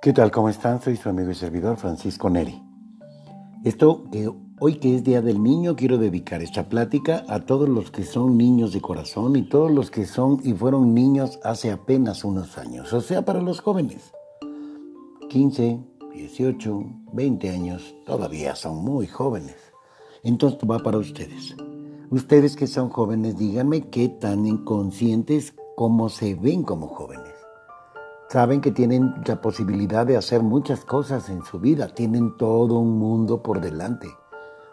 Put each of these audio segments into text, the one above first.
¿Qué tal? ¿Cómo están? Soy su amigo y servidor Francisco Neri. Esto que hoy que es Día del Niño quiero dedicar esta plática a todos los que son niños de corazón y todos los que son y fueron niños hace apenas unos años, o sea, para los jóvenes. 15, 18, 20 años, todavía son muy jóvenes. Entonces va para ustedes. Ustedes que son jóvenes, díganme qué tan inconscientes como se ven como jóvenes. Saben que tienen la posibilidad de hacer muchas cosas en su vida, tienen todo un mundo por delante.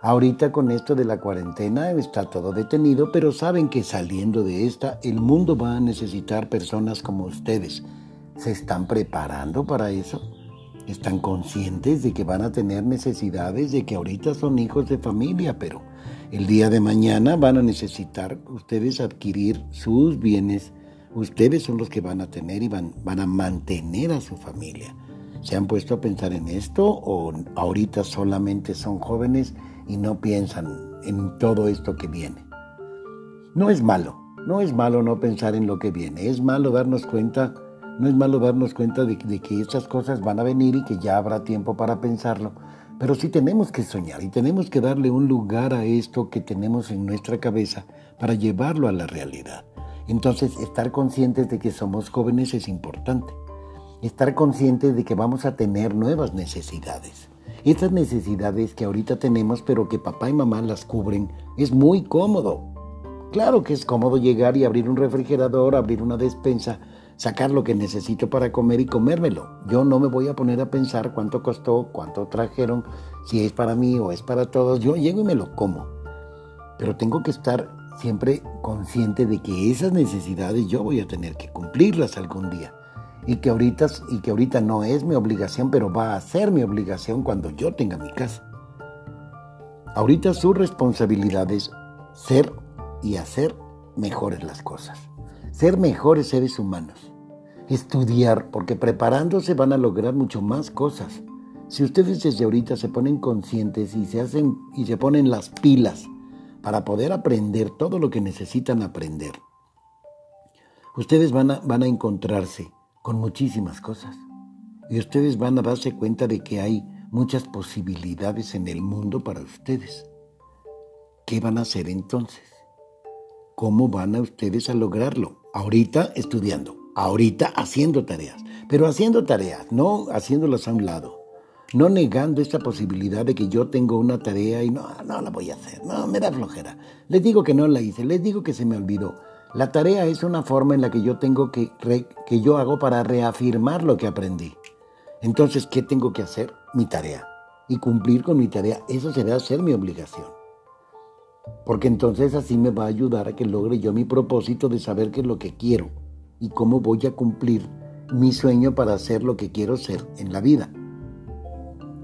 Ahorita con esto de la cuarentena está todo detenido, pero saben que saliendo de esta, el mundo va a necesitar personas como ustedes. ¿Se están preparando para eso? ¿Están conscientes de que van a tener necesidades, de que ahorita son hijos de familia, pero el día de mañana van a necesitar ustedes adquirir sus bienes? Ustedes son los que van a tener y van, van a mantener a su familia. ¿Se han puesto a pensar en esto o ahorita solamente son jóvenes y no piensan en todo esto que viene? No es malo, no es malo no pensar en lo que viene, es malo darnos cuenta, no es malo darnos cuenta de, de que estas cosas van a venir y que ya habrá tiempo para pensarlo, pero sí tenemos que soñar y tenemos que darle un lugar a esto que tenemos en nuestra cabeza para llevarlo a la realidad. Entonces, estar conscientes de que somos jóvenes es importante. Estar conscientes de que vamos a tener nuevas necesidades. Estas necesidades que ahorita tenemos, pero que papá y mamá las cubren, es muy cómodo. Claro que es cómodo llegar y abrir un refrigerador, abrir una despensa, sacar lo que necesito para comer y comérmelo. Yo no me voy a poner a pensar cuánto costó, cuánto trajeron, si es para mí o es para todos. Yo llego y me lo como. Pero tengo que estar siempre consciente de que esas necesidades yo voy a tener que cumplirlas algún día. Y que, ahorita, y que ahorita no es mi obligación, pero va a ser mi obligación cuando yo tenga mi casa. Ahorita su responsabilidad es ser y hacer mejores las cosas. Ser mejores seres humanos. Estudiar, porque preparándose van a lograr mucho más cosas. Si ustedes desde ahorita se ponen conscientes y se hacen y se ponen las pilas para poder aprender todo lo que necesitan aprender. Ustedes van a, van a encontrarse con muchísimas cosas y ustedes van a darse cuenta de que hay muchas posibilidades en el mundo para ustedes. ¿Qué van a hacer entonces? ¿Cómo van a ustedes a lograrlo? Ahorita estudiando, ahorita haciendo tareas, pero haciendo tareas, no haciéndolas a un lado no negando esta posibilidad de que yo tengo una tarea y no, no la voy a hacer, no, me da flojera. Les digo que no la hice, les digo que se me olvidó. La tarea es una forma en la que yo tengo que, que yo hago para reafirmar lo que aprendí. Entonces, ¿qué tengo que hacer? Mi tarea. Y cumplir con mi tarea, eso será ser mi obligación. Porque entonces así me va a ayudar a que logre yo mi propósito de saber qué es lo que quiero y cómo voy a cumplir mi sueño para hacer lo que quiero ser en la vida.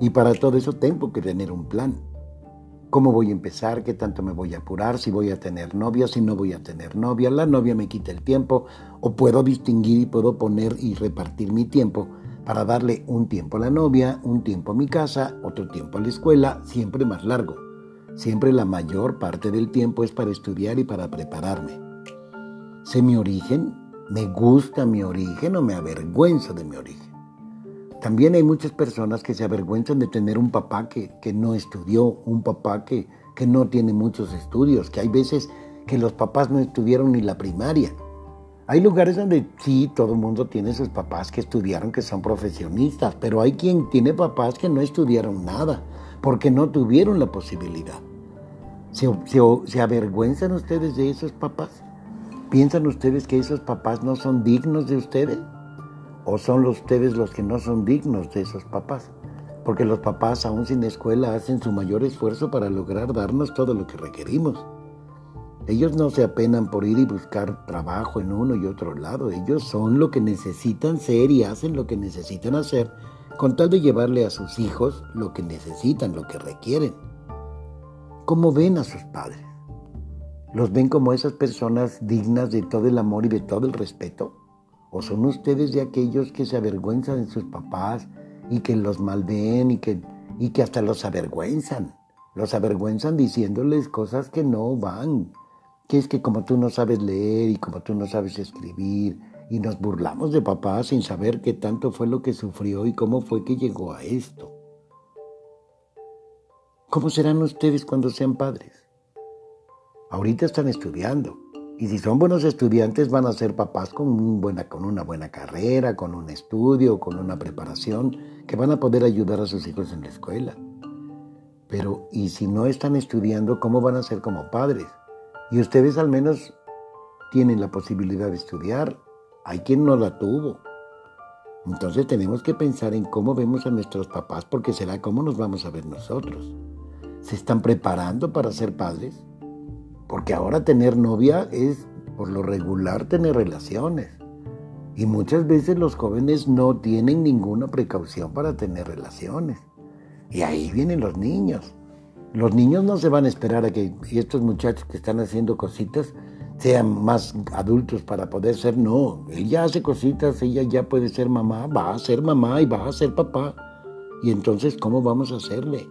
Y para todo eso tengo que tener un plan. ¿Cómo voy a empezar? ¿Qué tanto me voy a apurar? Si voy a tener novia, si no voy a tener novia. La novia me quita el tiempo. O puedo distinguir y puedo poner y repartir mi tiempo para darle un tiempo a la novia, un tiempo a mi casa, otro tiempo a la escuela, siempre más largo. Siempre la mayor parte del tiempo es para estudiar y para prepararme. Sé mi origen, me gusta mi origen o me avergüenzo de mi origen. También hay muchas personas que se avergüenzan de tener un papá que, no estudió, un papá que, que no tiene muchos estudios, que hay veces que los papás no estudiaron ni la primaria. Hay lugares donde sí, todo el mundo tiene sus papás que estudiaron, que son profesionistas, pero hay quien tiene papás que no estudiaron nada, porque no tuvieron la posibilidad. ¿Se, se avergüenzan ustedes de esos papás? ¿Piensan ustedes que esos papás no son dignos de ustedes? ¿O son ustedes los que no son dignos de esos papás? Porque los papás, aún sin escuela, hacen su mayor esfuerzo para lograr darnos todo lo que requerimos. Ellos no se apenan por ir y buscar trabajo en uno y otro lado. Ellos son lo que necesitan ser y hacen lo que necesitan hacer con tal de llevarle a sus hijos lo que necesitan, lo que requieren. ¿Cómo ven a sus padres? ¿Los ven como esas personas dignas de todo el amor y de todo el respeto? ¿O son ustedes de aquellos que se avergüenzan de sus papás y que los malven y que, y que hasta los avergüenzan? Los avergüenzan diciéndoles cosas que no van. Que es que como tú no sabes leer y como tú no sabes escribir y nos burlamos de papá sin saber qué tanto fue lo que sufrió y cómo fue que llegó a esto. ¿Cómo serán ustedes cuando sean padres? Ahorita están estudiando. Y si son buenos estudiantes van a ser papás con, buena, con una buena carrera, con un estudio, con una preparación, que van a poder ayudar a sus hijos en la escuela. Pero, ¿y si no están estudiando, cómo van a ser como padres? Y ustedes al menos tienen la posibilidad de estudiar. Hay quien no la tuvo. Entonces tenemos que pensar en cómo vemos a nuestros papás porque será cómo nos vamos a ver nosotros. ¿Se están preparando para ser padres? Porque ahora tener novia es por lo regular tener relaciones. Y muchas veces los jóvenes no tienen ninguna precaución para tener relaciones. Y ahí vienen los niños. Los niños no se van a esperar a que estos muchachos que están haciendo cositas sean más adultos para poder ser. No, él ya hace cositas, ella ya puede ser mamá, va a ser mamá y va a ser papá. Y entonces, ¿cómo vamos a hacerle?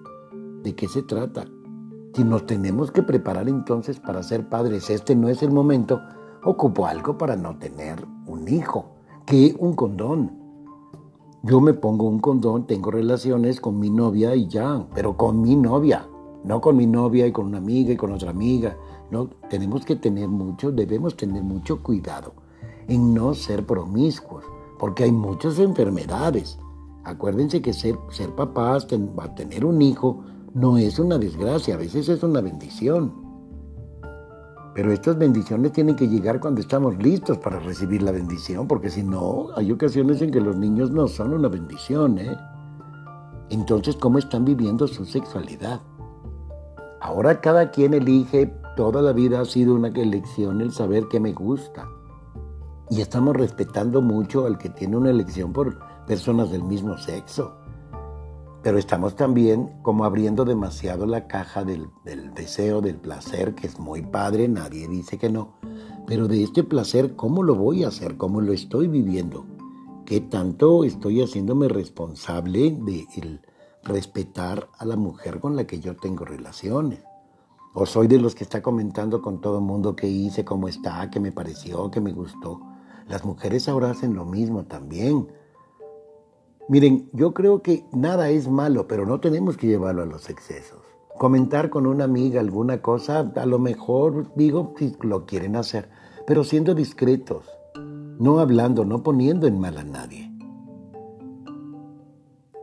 ¿De qué se trata? Si nos tenemos que preparar entonces para ser padres, este no es el momento, ocupo algo para no tener un hijo, que un condón. Yo me pongo un condón, tengo relaciones con mi novia y ya, pero con mi novia, no con mi novia y con una amiga y con otra amiga. No, tenemos que tener mucho, debemos tener mucho cuidado en no ser promiscuos, porque hay muchas enfermedades. Acuérdense que ser, ser papás, a tener un hijo, no es una desgracia, a veces es una bendición. Pero estas bendiciones tienen que llegar cuando estamos listos para recibir la bendición, porque si no, hay ocasiones en que los niños no son una bendición. ¿eh? Entonces, ¿cómo están viviendo su sexualidad? Ahora cada quien elige, toda la vida ha sido una elección el saber qué me gusta. Y estamos respetando mucho al que tiene una elección por personas del mismo sexo. Pero estamos también como abriendo demasiado la caja del, deseo, del placer, que es muy padre, nadie dice que no. Pero de este placer, ¿cómo lo voy a hacer? ¿Cómo lo estoy viviendo? ¿Qué tanto estoy haciéndome responsable de el respetar a la mujer con la que yo tengo relaciones? ¿O soy de los que está comentando con todo el mundo qué hice, cómo está, qué me pareció, qué me gustó? Las mujeres ahora hacen lo mismo también Miren, yo creo que nada es malo, pero no tenemos que llevarlo a los excesos. Comentar con una amiga alguna cosa, a lo mejor digo si lo quieren hacer, pero siendo discretos, no hablando, no poniendo en mal a nadie.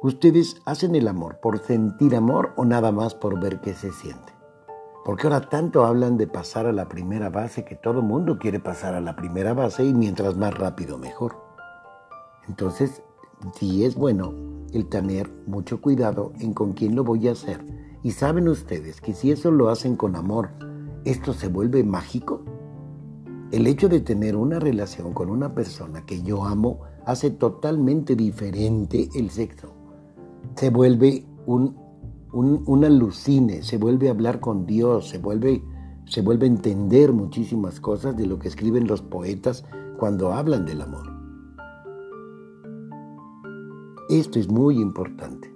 ¿Ustedes hacen el amor por sentir amor o nada más por ver qué se siente? Porque ahora tanto hablan de pasar a la primera base que todo mundo quiere pasar a la primera base y mientras más rápido mejor. Entonces, sí es bueno el tener mucho cuidado en con quién lo voy a hacer. Y saben ustedes que si eso lo hacen con amor, esto se vuelve mágico. El hecho de tener una relación con una persona que yo amo hace totalmente diferente el sexo. Se vuelve un, un, alucine, se vuelve a hablar con Dios, se vuelve, se vuelve a entender muchísimas cosas de lo que escriben los poetas cuando hablan del amor. Esto es muy importante.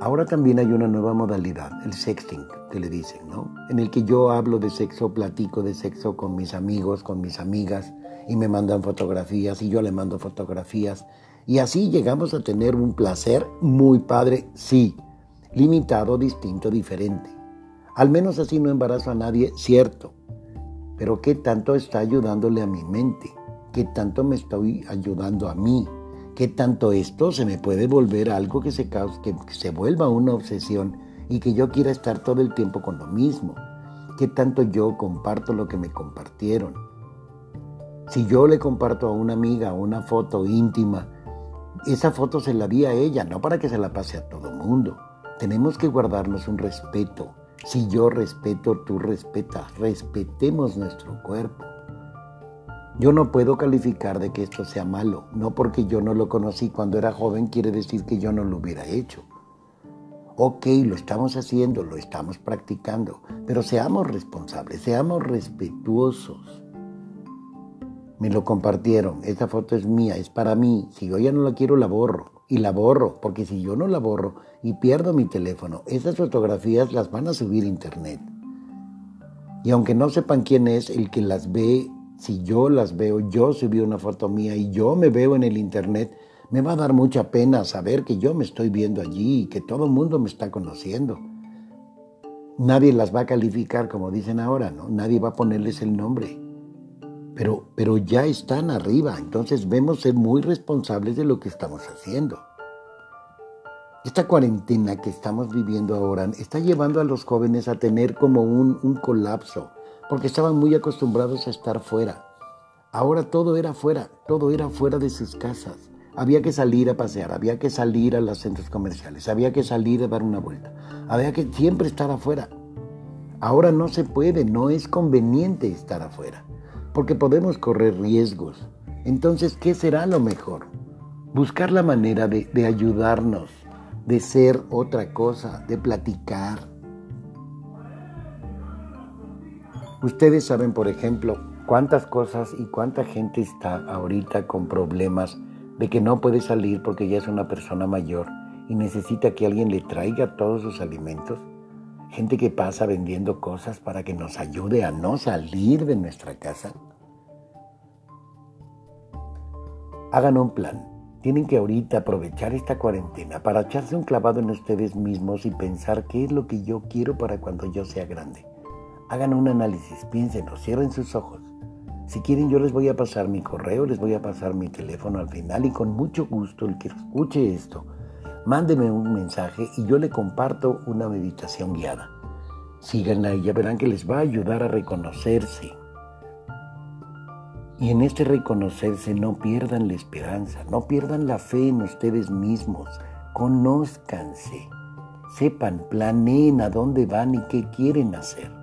Ahora también hay una nueva modalidad, el sexting, que le dicen, ¿no? En el que yo hablo de sexo, platico de sexo con mis amigos, con mis amigas, y me mandan fotografías y yo le mando fotografías. Y así llegamos a tener un placer muy padre, sí, limitado, distinto, diferente. Al menos así no embarazo a nadie, cierto. Pero ¿qué tanto está ayudándole a mi mente? ¿Qué tanto me estoy ayudando a mí? ¿Qué tanto esto se me puede volver algo que se, que se vuelva una obsesión y que yo quiera estar todo el tiempo con lo mismo? ¿Qué tanto yo comparto lo que me compartieron? Si yo le comparto a una amiga una foto íntima, esa foto se la di a ella, no para que se la pase a todo mundo. Tenemos que guardarnos un respeto. Si yo respeto, tú respetas. Respetemos nuestro cuerpo. Yo no puedo calificar de que esto sea malo, no porque yo no lo conocí cuando era joven quiere decir que yo no lo hubiera hecho. Ok, lo estamos haciendo, lo estamos practicando, pero seamos responsables, seamos respetuosos. Me lo compartieron, esta foto es mía, es para mí, si yo ya no la quiero la borro, y la borro, porque si yo no la borro y pierdo mi teléfono, esas fotografías las van a subir a internet. Y aunque no sepan quién es, el que las ve si yo las veo, yo subí una foto mía y yo me veo en el internet, me va a dar mucha pena saber que yo me estoy viendo allí y que todo el mundo me está conociendo. Nadie las va a calificar como dicen ahora, ¿no? Nadie va a ponerles el nombre. Pero, pero ya están arriba, entonces vemos ser muy responsables de lo que estamos haciendo. Esta cuarentena que estamos viviendo ahora está llevando a los jóvenes a tener como un, un colapso, porque estaban muy acostumbrados a estar fuera. Ahora todo era fuera, todo era fuera de sus casas. Había que salir a pasear, había que salir a los centros comerciales, había que salir a dar una vuelta, había que siempre estar afuera. Ahora no se puede, no es conveniente estar afuera, porque podemos correr riesgos. Entonces, ¿qué será lo mejor? Buscar la manera de, de ayudarnos, de ser otra cosa, de platicar. Ustedes saben, por ejemplo, cuántas cosas y cuánta gente está ahorita con problemas de que no puede salir porque ya es una persona mayor y necesita que alguien le traiga todos sus alimentos. Gente que pasa vendiendo cosas para que nos ayude a no salir de nuestra casa. Hagan un plan. Tienen que ahorita aprovechar esta cuarentena para echarse un clavado en ustedes mismos y pensar qué es lo que yo quiero para cuando yo sea grande. Hagan un análisis, piénsenlo, cierren sus ojos si quieren, yo les voy a pasar mi correo, les voy a pasar mi teléfono al final y con mucho gusto el que escuche esto, mándeme un mensaje y yo le comparto una meditación guiada. Síganla y ya verán que les va a ayudar a reconocerse. Y en este reconocerse no pierdan la esperanza, no pierdan la fe en ustedes mismos, conózcanse, sepan, planeen a dónde van y qué quieren hacer.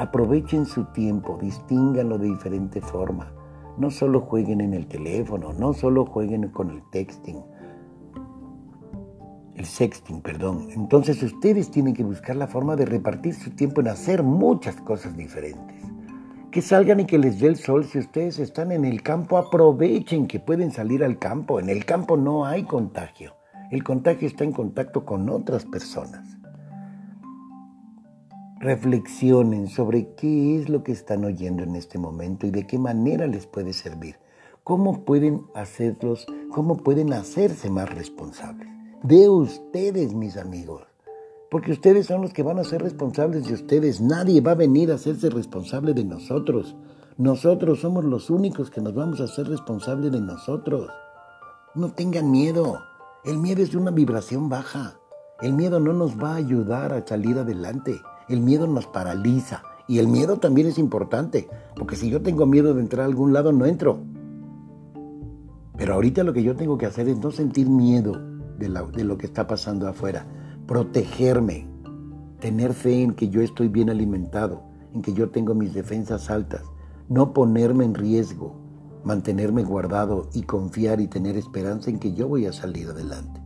Aprovechen su tiempo, distínganlo de diferente forma. No solo jueguen en el teléfono, no solo jueguen con el texting, el sexting, perdón. Entonces ustedes tienen que buscar la forma de repartir su tiempo en hacer muchas cosas diferentes. Que salgan y que les dé el sol. Si ustedes están en el campo, aprovechen que pueden salir al campo. En el campo no hay contagio. El contagio está en contacto con otras personas reflexionen sobre qué es lo que están oyendo en este momento y de qué manera les puede servir. ¿Cómo pueden hacerlos, cómo pueden hacerse más responsables? De ustedes, mis amigos. Porque ustedes son los que van a ser responsables de ustedes. Nadie va a venir a hacerse responsable de nosotros. Nosotros somos los únicos que nos vamos a hacer responsables de nosotros. No tengan miedo. El miedo es una vibración baja. El miedo no nos va a ayudar a salir adelante. El miedo nos paraliza. Y el miedo también es importante, porque si yo tengo miedo de entrar a algún lado, no entro. Pero ahorita lo que yo tengo que hacer es no sentir miedo de, de lo que está pasando afuera, protegerme, tener fe en que yo estoy bien alimentado, en que yo tengo mis defensas altas, no ponerme en riesgo, mantenerme guardado y confiar y tener esperanza en que yo voy a salir adelante.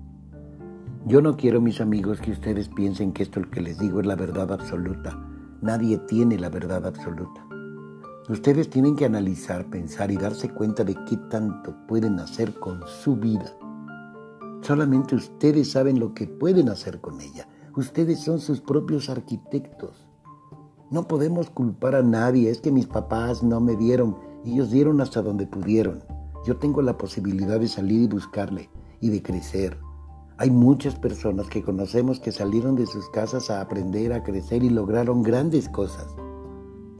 Yo no quiero, mis amigos, que ustedes piensen que esto que les digo es la verdad absoluta. Nadie tiene la verdad absoluta. Ustedes tienen que analizar, pensar y darse cuenta de qué tanto pueden hacer con su vida. Solamente ustedes saben lo que pueden hacer con ella. Ustedes son sus propios arquitectos. No podemos culpar a nadie. Es que mis papás no me dieron. Ellos dieron hasta donde pudieron. Yo tengo la posibilidad de salir y buscarle y de crecer. Hay muchas personas que conocemos que salieron de sus casas a aprender, a crecer y lograron grandes cosas.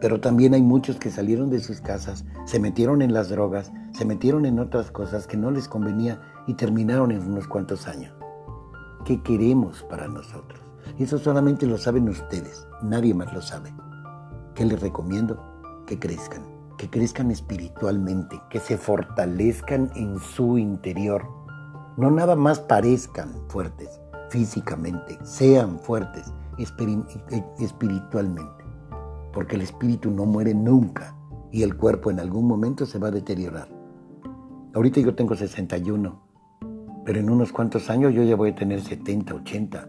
Pero también hay muchos que salieron de sus casas, se metieron en las drogas, se metieron en otras cosas que no les convenía y terminaron en unos cuantos años. ¿Qué queremos para nosotros? Eso solamente lo saben ustedes, nadie más lo sabe. ¿Qué les recomiendo? Que crezcan, que crezcan espiritualmente, que se fortalezcan en su interior no nada más parezcan fuertes físicamente, sean fuertes espiritualmente, porque el espíritu no muere nunca y el cuerpo en algún momento se va a deteriorar. Ahorita yo tengo 61, pero en unos cuantos años yo ya voy a tener 70, 80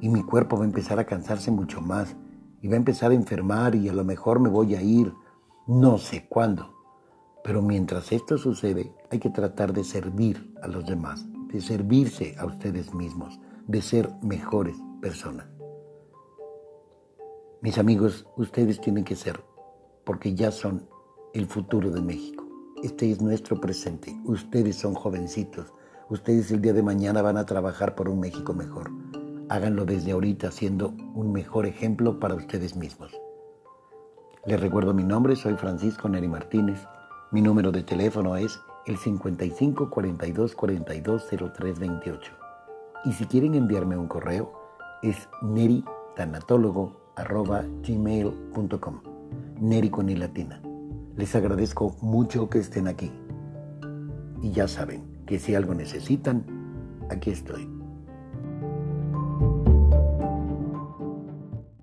y mi cuerpo va a empezar a cansarse mucho más y va a empezar a enfermar y a lo mejor me voy a ir, no sé cuándo. Pero mientras esto sucede, hay que tratar de servir a los demás de servirse a ustedes mismos, de ser mejores personas. Mis amigos, ustedes tienen que ser, porque ya son el futuro de México. Este es nuestro presente. Ustedes son jovencitos. Ustedes el día de mañana van a trabajar por un México mejor. Háganlo desde ahorita siendo un mejor ejemplo para ustedes mismos. Les recuerdo mi nombre, soy Francisco Neri Martínez. Mi número de teléfono es el 55 42 42 03 28. Y si quieren enviarme un correo, es neritanatólogo.gmail.com. Neri con y latina. Les agradezco mucho que estén aquí. Y ya saben que si algo necesitan, aquí estoy.